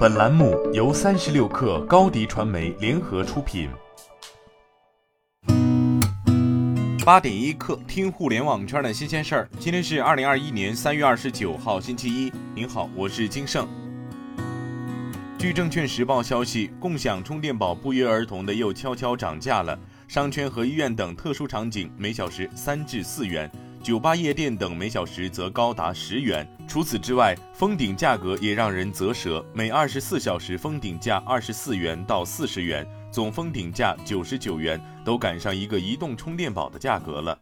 本栏目由三十六氪高低传媒联合出品。八点一刻，听互联网圈的新鲜事儿。今天是二零二一年三月二十九号，星期一。您好，我是金盛。据证券时报消息，共享充电宝不约而同的又悄悄涨价了。商圈和医院等特殊场景每小时三至四元。酒吧、夜店等每小时则高达十元。除此之外，封顶价格也让人啧舌，每二十四小时封顶价二十四元到四十元，总封顶价九十九元，都赶上一个移动充电宝的价格了。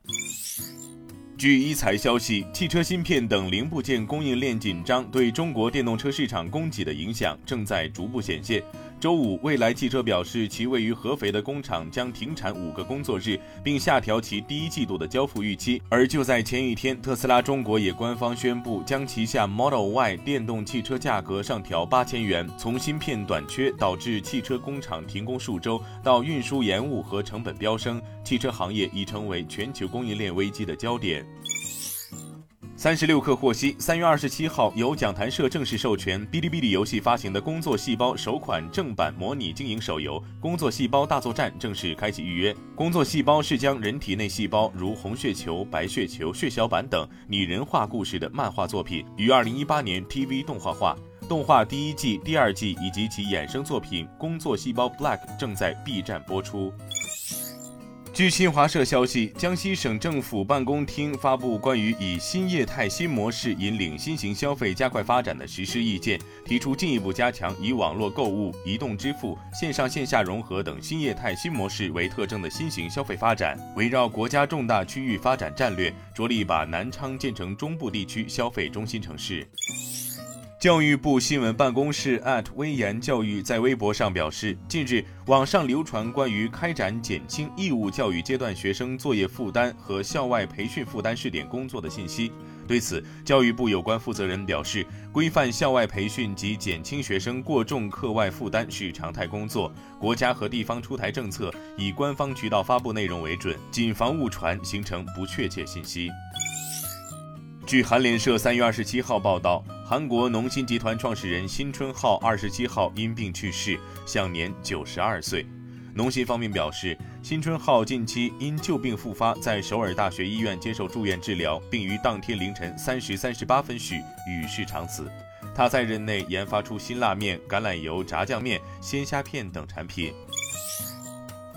据一财消息，汽车芯片等零部件供应链紧张对中国电动车市场供给的影响正在逐步显现。周五，蔚来汽车表示，其位于合肥的工厂将停产五个工作日，并下调其第一季度的交付预期。而就在前一天，特斯拉中国也官方宣布，将旗下 Model Y 电动汽车价格上调八千元。从芯片短缺导致汽车工厂停工数周，到运输延误和成本飙升，汽车行业已成为全球供应链危机的焦点。三十六氪获悉，三月二十七号，由讲谈社正式授权哔哩哔哩游戏发行的《工作细胞》首款正版模拟经营手游《工作细胞大作战》正式开启预约。《工作细胞》是将人体内细胞如红血球、白血球、血小板等拟人化故事的漫画作品，于二零一八年 TV 动画化。动画第一季、第二季以及其衍生作品《工作细胞 Black》正在 B 站播出。据新华社消息，江西省政府办公厅发布关于以新业态新模式引领新型消费加快发展的实施意见，提出进一步加强以网络购物、移动支付、线上线下融合等新业态新模式为特征的新型消费发展，围绕国家重大区域发展战略，着力把南昌建成中部地区消费中心城市。教育部新闻办公室威严教育在微博上表示，近日网上流传关于开展减轻义务教育阶段学生作业负担和校外培训负担试点工作的信息。对此，教育部有关负责人表示，规范校外培训及减轻学生过重课外负担是常态工作，国家和地方出台政策以官方渠道发布内容为准，谨防误传，形成不确切信息。据韩联社三月二十七号报道，韩国农心集团创始人辛春浩二十七号因病去世，享年九十二岁。农心方面表示，辛春浩近期因旧病复发，在首尔大学医院接受住院治疗，并于当天凌晨三时三十八分许与世长辞。他在任内研发出辛辣面、橄榄油炸酱面、鲜虾片等产品。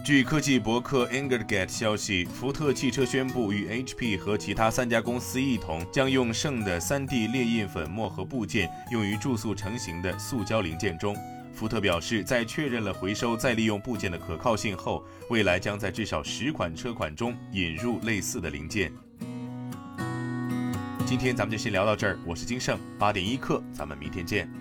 据科技博客 Engadget 消息，福特汽车宣布与 HP 和其他三家公司一同，将用剩的 3D 列印粉末和部件用于注塑成型的塑胶零件中。福特表示，在确认了回收再利用部件的可靠性后，未来将在至少十款车款中引入类似的零件。今天咱们就先聊到这儿，我是金盛，八点一刻，咱们明天见。